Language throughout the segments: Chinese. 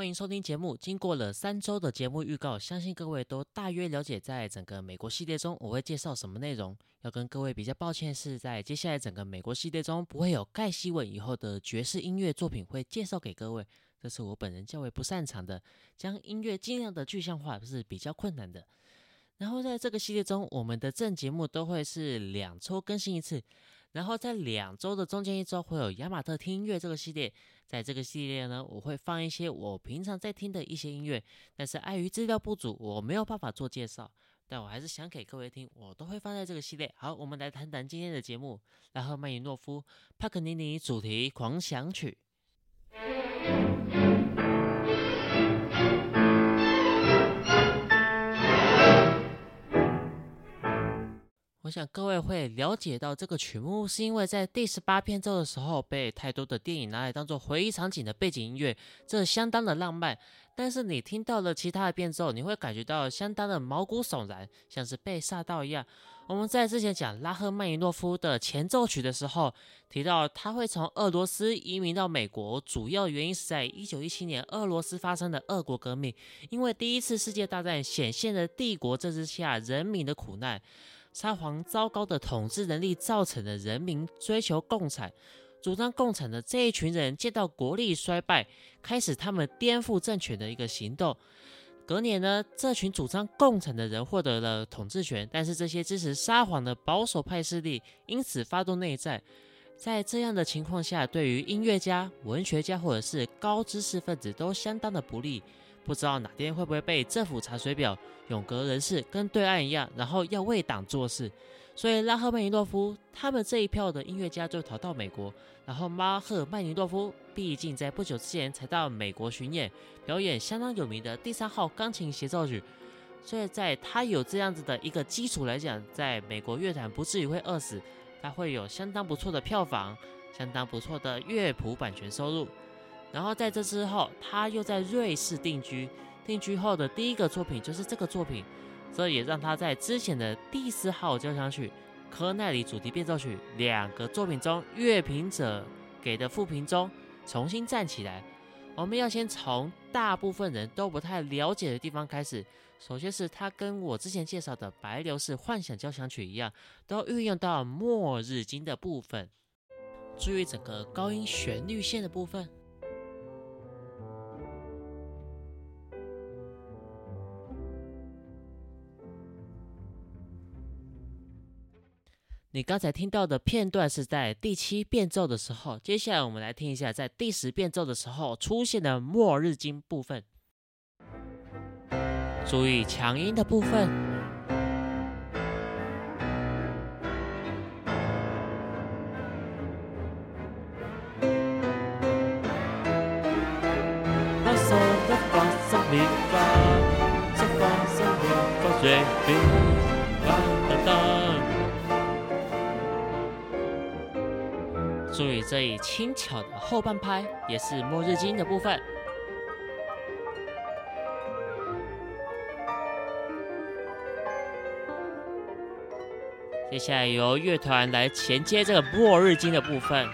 欢迎收听节目。经过了三周的节目预告，相信各位都大约了解，在整个美国系列中，我会介绍什么内容。要跟各位比较抱歉，是在接下来整个美国系列中，不会有盖希文以后的爵士音乐作品会介绍给各位，这是我本人较为不擅长的，将音乐尽量的具象化是比较困难的。然后在这个系列中，我们的正节目都会是两周更新一次。然后在两周的中间一周会有雅马特听音乐这个系列，在这个系列呢，我会放一些我平常在听的一些音乐，但是碍于资料不足，我没有办法做介绍，但我还是想给各位听，我都会放在这个系列。好，我们来谈谈今天的节目，然后曼尼诺夫帕克尼尼主题狂想曲。我想各位会了解到这个曲目，是因为在第十八变奏的时候，被太多的电影拿来当做回忆场景的背景音乐，这相当的浪漫。但是你听到了其他的变奏，你会感觉到相当的毛骨悚然，像是被吓到一样。我们在之前讲拉赫曼尼诺夫的前奏曲的时候，提到他会从俄罗斯移民到美国，主要原因是在一九一七年俄罗斯发生的俄国革命，因为第一次世界大战显现了帝国政治下人民的苦难。沙皇糟糕的统治能力造成的人民追求共产、主张共产的这一群人，见到国力衰败，开始他们颠覆政权的一个行动。隔年呢，这群主张共产的人获得了统治权，但是这些支持沙皇的保守派势力因此发动内战。在这样的情况下，对于音乐家、文学家或者是高知识分子都相当的不利。不知道哪天会不会被政府查水表，永隔人士跟对岸一样，然后要为党做事。所以拉赫曼尼诺夫他们这一票的音乐家就逃到美国，然后马赫曼尼诺夫毕竟在不久之前才到美国巡演，表演相当有名的第三号钢琴协奏曲。所以在他有这样子的一个基础来讲，在美国乐坛不至于会饿死，他会有相当不错的票房，相当不错的乐谱版权收入。然后在这之后，他又在瑞士定居。定居后的第一个作品就是这个作品，这也让他在之前的第四号交响曲、科奈里主题变奏曲两个作品中，乐评者给的复评中重新站起来。我们要先从大部分人都不太了解的地方开始。首先是他跟我之前介绍的白流士幻想交响曲一样，都运用到末日经的部分。注意整个高音旋律线的部分。你刚才听到的片段是在第七变奏的时候，接下来我们来听一下在第十变奏的时候出现的末日经部分。注意强音的部分。这一轻巧的后半拍，也是末日经的部分。接下来由乐团来衔接这个末日经的部分。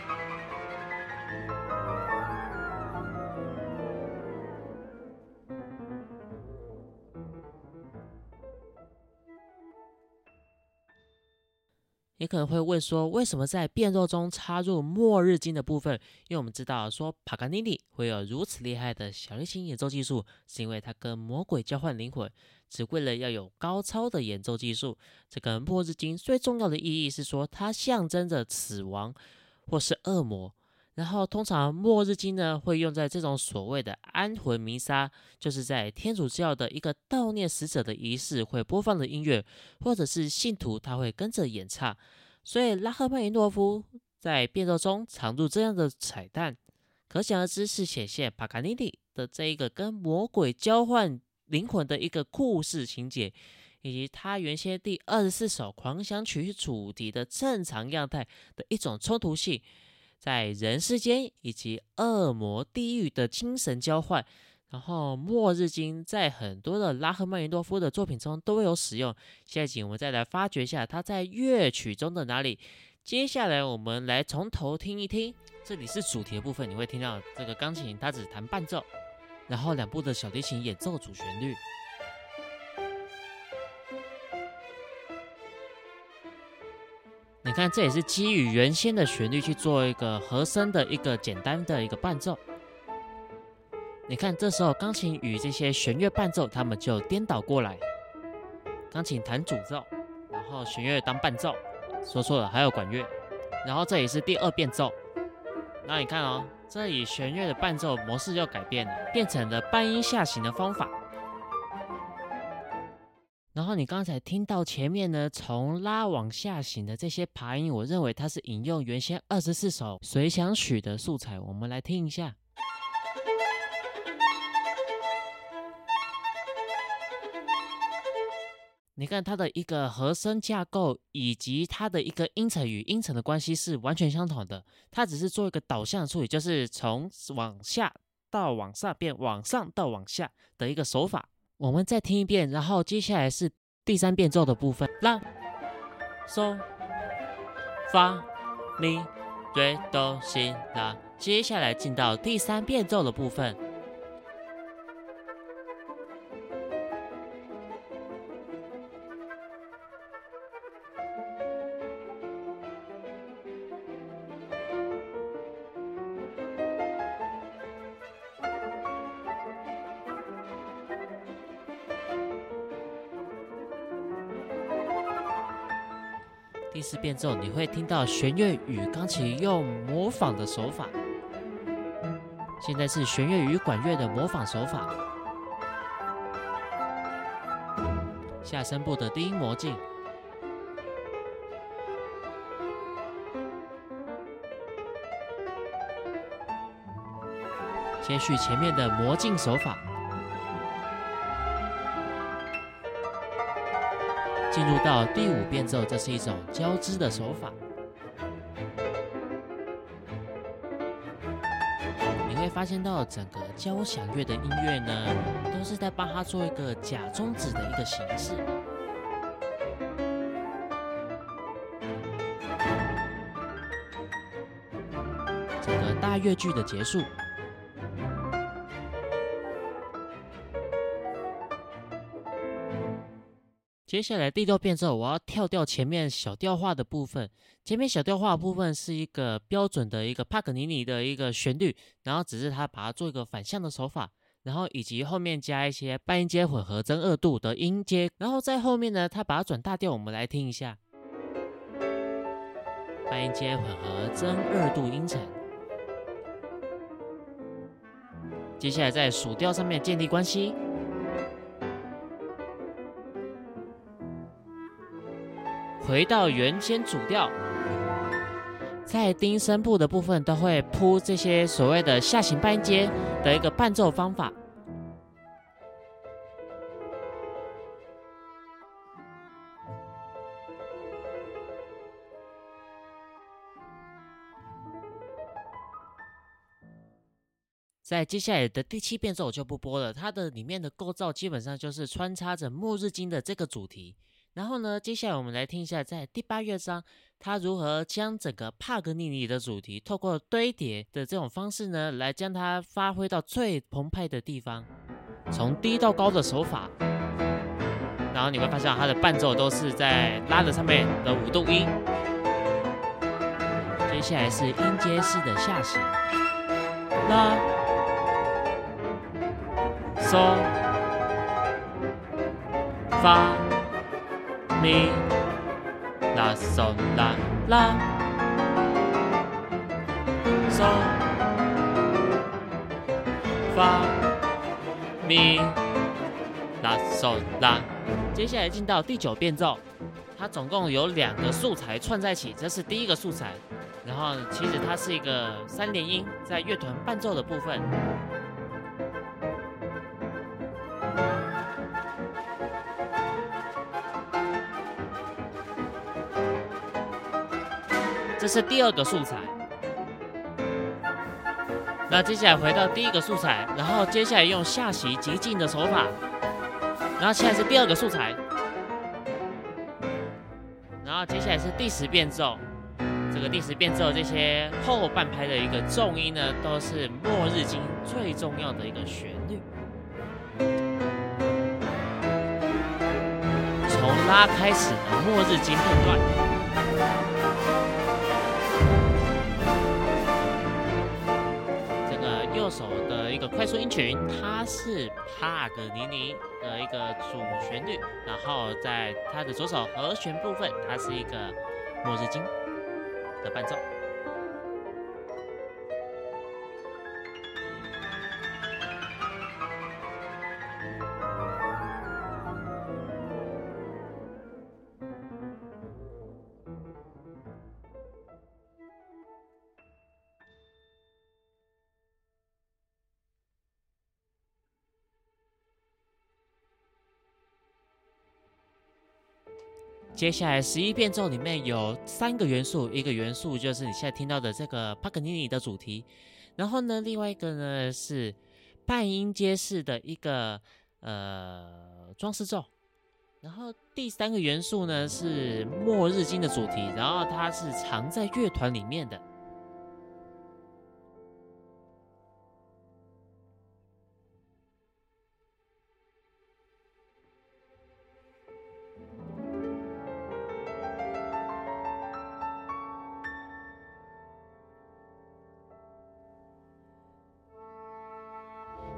你可能会问说，为什么在变奏中插入末日经的部分？因为我们知道说，帕格尼尼会有如此厉害的小提琴演奏技术，是因为他跟魔鬼交换灵魂，只为了要有高超的演奏技术。这个末日经最重要的意义是说，它象征着死亡或是恶魔。然后，通常末日经呢会用在这种所谓的安魂弥撒，就是在天主教的一个悼念死者的仪式会播放的音乐，或者是信徒他会跟着演唱。所以拉赫曼尼诺夫在变奏中藏入这样的彩蛋，可想而知是显现帕卡尼尼的这一个跟魔鬼交换灵魂的一个故事情节，以及他原先第二十四首狂想曲主题的正常样态的一种冲突性。在人世间以及恶魔地狱的精神交换，然后末日经在很多的拉赫曼尼诺夫的作品中都有使用。下一集我们再来发掘一下它在乐曲中的哪里。接下来我们来从头听一听，这里是主题的部分，你会听到这个钢琴它只弹伴奏。然后两部的小提琴演奏主旋律。看，这也是基于原先的旋律去做一个和声的一个简单的一个伴奏。你看，这时候钢琴与这些弦乐伴奏，他们就颠倒过来，钢琴弹主奏，然后弦乐当伴奏。说错了，还有管乐。然后这里是第二变奏。那你看哦，这里弦乐的伴奏模式又改变了，变成了半音下行的方法。然后你刚才听到前面呢，从拉往下行的这些爬音，我认为它是引用原先二十四首随想曲的素材。我们来听一下。你看它的一个和声架构，以及它的一个音程与音程的关系是完全相同的。它只是做一个导向处理，就是从往下到往上变往上到往下的一个手法。我们再听一遍，然后接下来是第三变奏的部分，啦、嗦、发、咪、瑞、哆、西、啦。接下来进到第三变奏的部分。第四变奏，你会听到弦乐与钢琴用模仿的手法。现在是弦乐与管乐的模仿手法。下声部的低音魔镜，接续前面的魔镜手法。入到第五变奏，这是一种交织的手法。你会发现到整个交响乐的音乐呢，都是在帮它做一个假中指的一个形式。整个大乐句的结束。接下来第六遍之后，我要跳掉前面小调化的部分。前面小调化的部分是一个标准的一个帕格尼尼的一个旋律，然后只是他把它做一个反向的手法，然后以及后面加一些半音阶混合增二度的音阶，然后在后面呢，他把它转大调，我们来听一下。半音阶混合增二度音程。接下来在属调上面建立关系。回到原先主调，在低声部的部分都会铺这些所谓的下行半阶的一个伴奏方法。在接下来的第七变奏我就不播了，它的里面的构造基本上就是穿插着末日经的这个主题。然后呢，接下来我们来听一下，在第八乐章，它如何将整个帕格尼尼的主题，透过堆叠的这种方式呢，来将它发挥到最澎湃的地方，从低到高的手法。然后你会发现，它的伴奏都是在拉的上面的五度音。接下来是音阶式的下行，拉、嗦、发。咪拉嗦拉拉嗦发咪拉嗦拉，接下来进到第九变奏，它总共有两个素材串在一起，这是第一个素材，然后其实它是一个三连音，在乐团伴奏的部分。这是第二个素材，那接下来回到第一个素材，然后接下来用下行极进的手法，然后现在是第二个素材，然后接下来是第十变奏，这个第十变奏这些后半拍的一个重音呢，都是末日经最重要的一个旋律。从拉开始的末日经片段。快速音群，它是帕格尼尼的一个主旋律，然后在它的左手和弦部分，它是一个末日金的伴奏。接下来十一变奏里面有三个元素，一个元素就是你现在听到的这个帕格尼尼的主题，然后呢，另外一个呢是半音阶式的一个呃装饰奏，然后第三个元素呢是末日经的主题，然后它是藏在乐团里面的。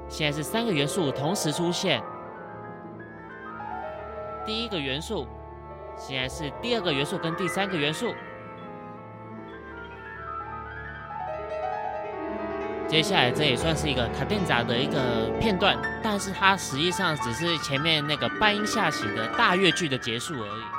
现在是三个元素同时出现。第一个元素，现在是第二个元素跟第三个元素。接下来这也算是一个卡电闸的一个片段，但是它实际上只是前面那个半音下行的大乐句的结束而已。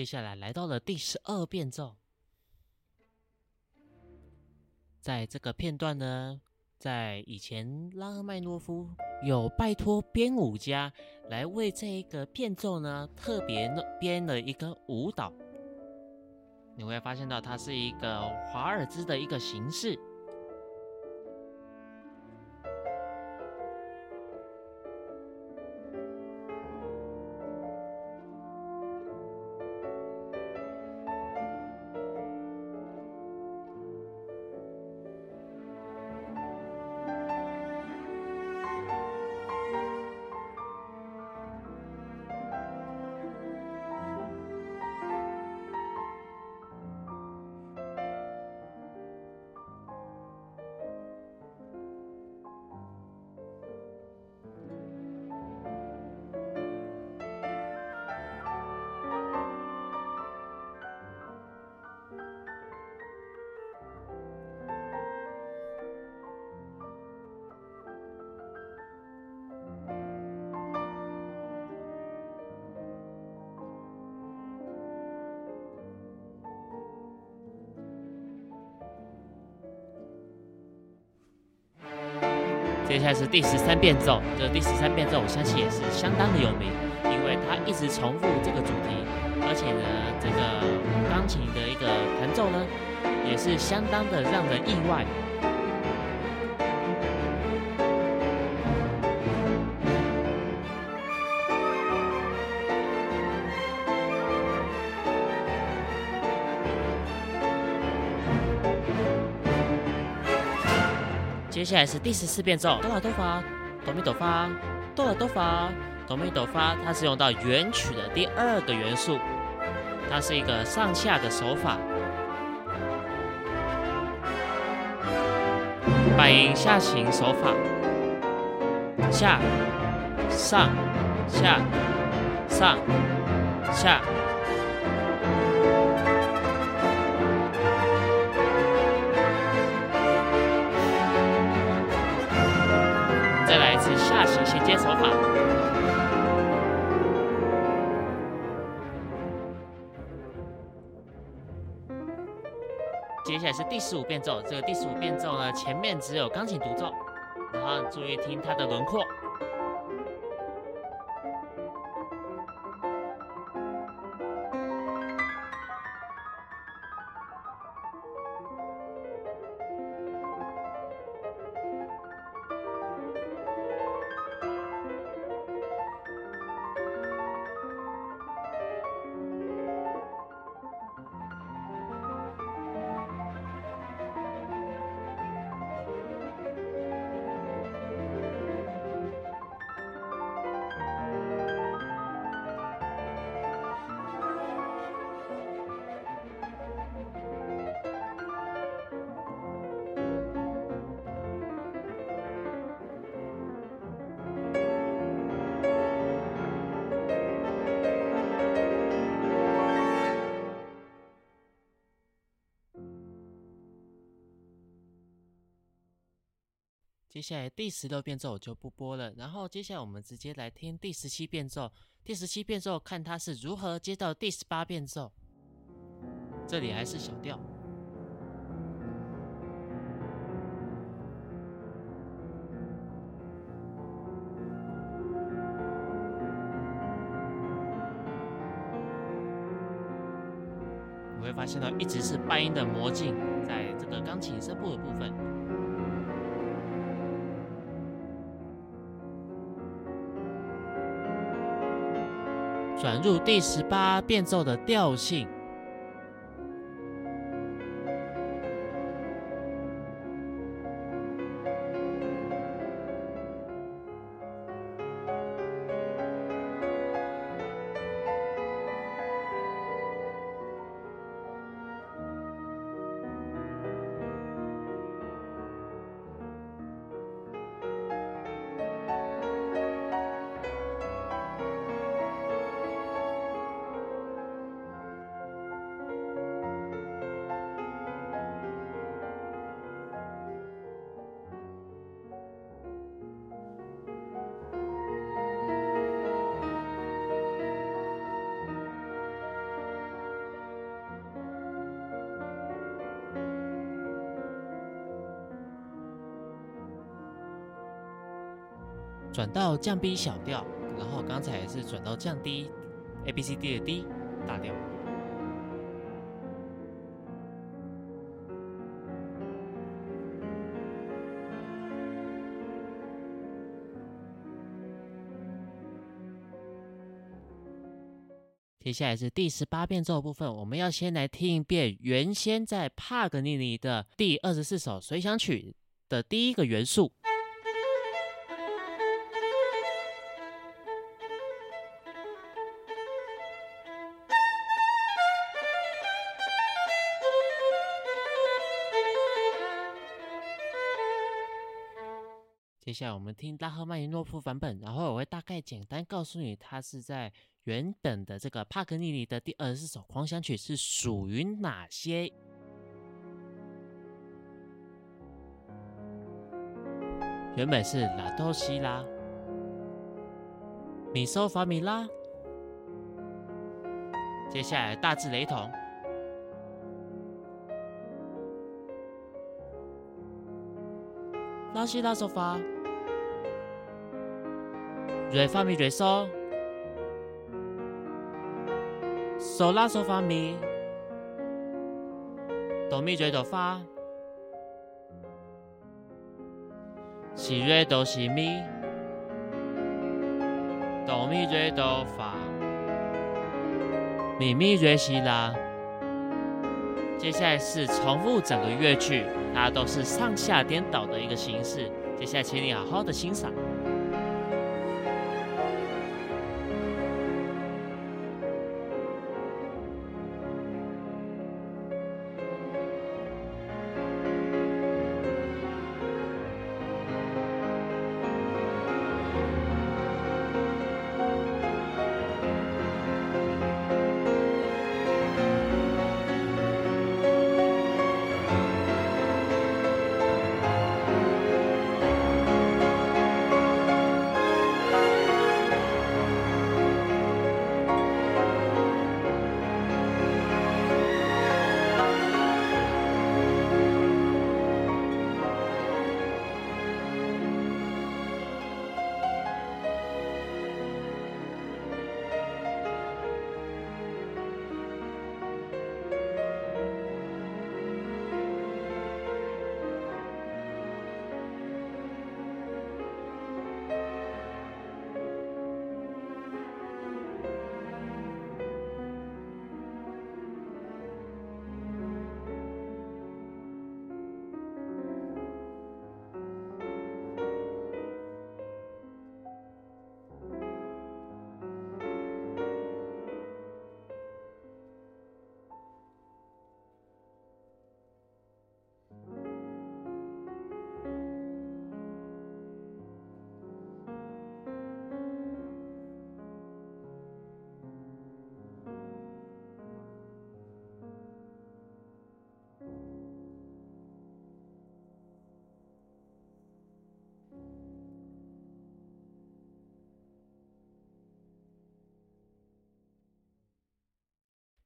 接下来来到了第十二变奏，在这个片段呢，在以前拉赫曼诺夫有拜托编舞家来为这一个变奏呢特别编了一个舞蹈，你会发现到它是一个华尔兹的一个形式。接下来是第十三变奏，这第十三变奏我相信也是相当的有名，因为它一直重复这个主题，而且呢，这个钢琴的一个弹奏呢，也是相当的让人意外。接下来是第十四变奏，哆来哆发，哆咪哆发，哆来哆发，哆咪哆发，它是用到原曲的第二个元素，它是一个上下的手法，半音下行手法，下上下上下。接手法。接下来是第十五变奏，这个第十五变奏呢，前面只有钢琴独奏，然后注意听它的轮廓。接下来第十六变奏我就不播了，然后接下来我们直接来听第十七变奏。第十七变奏看它是如何接到第十八变奏。这里还是小调。你会发现到一直是半音的魔镜，在这个钢琴声部的部分。转入第十八变奏的调性。转到降 B 小调，然后刚才也是转到降 D A B C D 的 D 大调。接下来是第十八变奏部分，我们要先来听一遍原先在帕格尼尼的第二十四首随想曲的第一个元素。接下来我们听拉赫曼尼诺夫版本，然后我会大概简单告诉你，它是在原本的这个帕格尼尼的第二十四首狂想曲是属于哪些。原本是拉多西拉、米索发米拉，接下来大致雷同。拉西拉嗦发。瑞发咪瑞嗦，嗦拉嗦发咪，哆咪瑞哆发，西瑞哆西咪，哆咪瑞哆发，咪咪瑞西拉。接下来是重复整个乐曲，它都是上下颠倒的一个形式。接下来，请你好好的欣赏。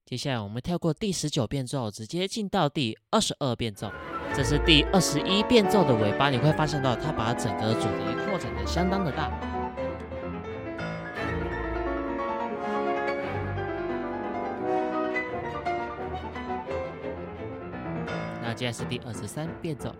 接下来我们跳过第十九变奏，直接进到第二十二变奏。这是第二十一变奏的尾巴，你会发现到它把整个主题扩展的相当的大。那接下来是第二十三变奏。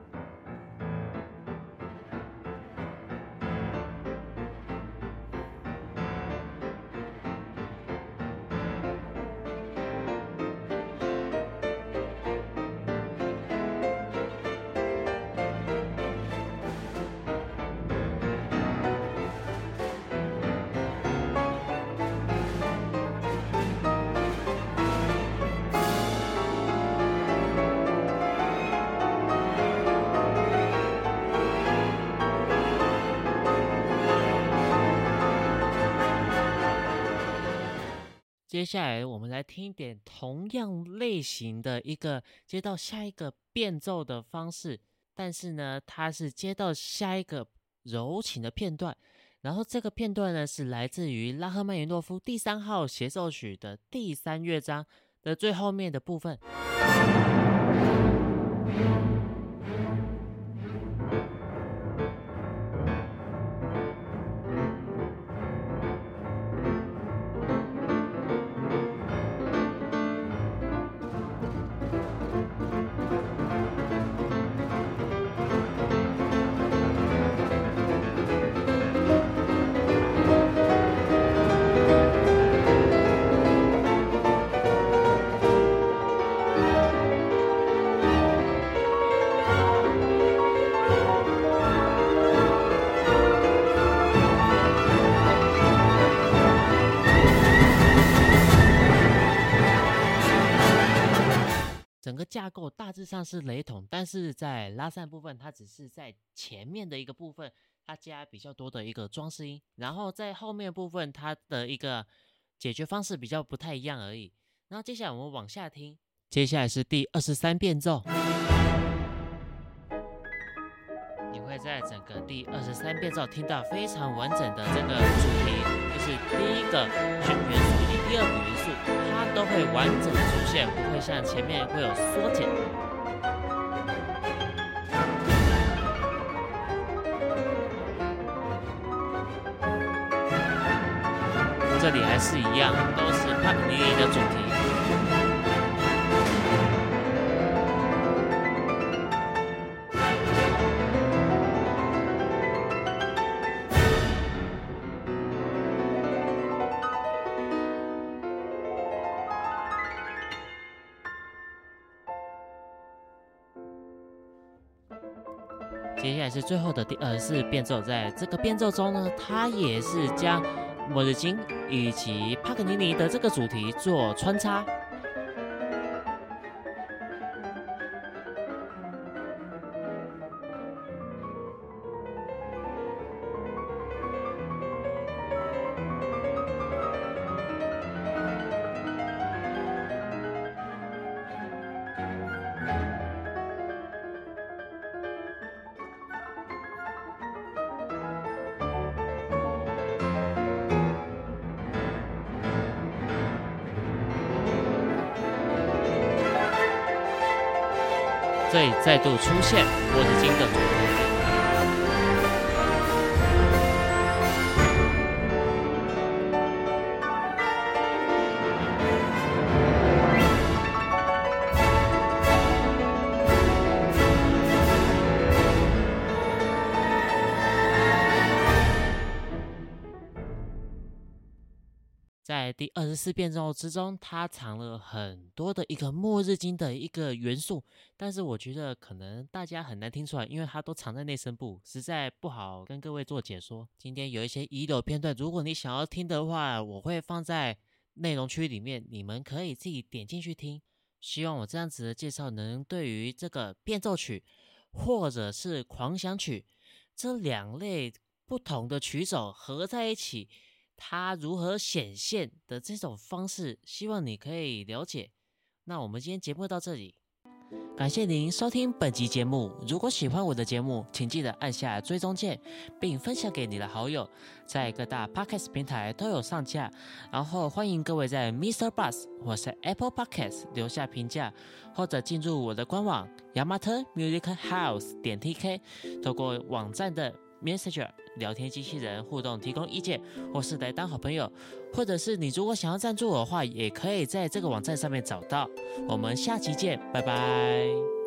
接下来我们来听一点同样类型的一个接到下一个变奏的方式，但是呢，它是接到下一个柔情的片段，然后这个片段呢是来自于拉赫曼尼诺夫第三号协奏曲的第三乐章的最后面的部分。像是雷同，但是在拉散部分，它只是在前面的一个部分，它加比较多的一个装饰音，然后在后面部分，它的一个解决方式比较不太一样而已。然后接下来我们往下听，接下来是第二十三变奏，你会在整个第二十三变奏听到非常完整的这个主题，就是第一个元素以及第二个元素，它都会完整的出现，不会像前面会有缩减。这里还是一样，都是帕格尼尼的主题。接下来是最后的第二十四变奏，在这个变奏中呢，它也是将末日经以及帕格尼尼的这个主题做穿插。再度出现波子金的在第二十四变奏之中，它藏了很多的一个末日经的一个元素，但是我觉得可能大家很难听出来，因为它都藏在内声部，实在不好跟各位做解说。今天有一些遗留片段，如果你想要听的话，我会放在内容区里面，你们可以自己点进去听。希望我这样子的介绍能对于这个变奏曲或者是狂想曲这两类不同的曲种合在一起。它如何显现的这种方式，希望你可以了解。那我们今天节目到这里，感谢您收听本集节目。如果喜欢我的节目，请记得按下追踪键，并分享给你的好友，在各大 Podcast 平台都有上架。然后欢迎各位在 Mr. Bus 或是 Apple Podcast 留下评价，或者进入我的官网 Yamato Music House 点 TK，透过网站的 Messenger 聊天机器人互动提供意见，或是来当好朋友，或者是你如果想要赞助我的话，也可以在这个网站上面找到。我们下期见，拜拜。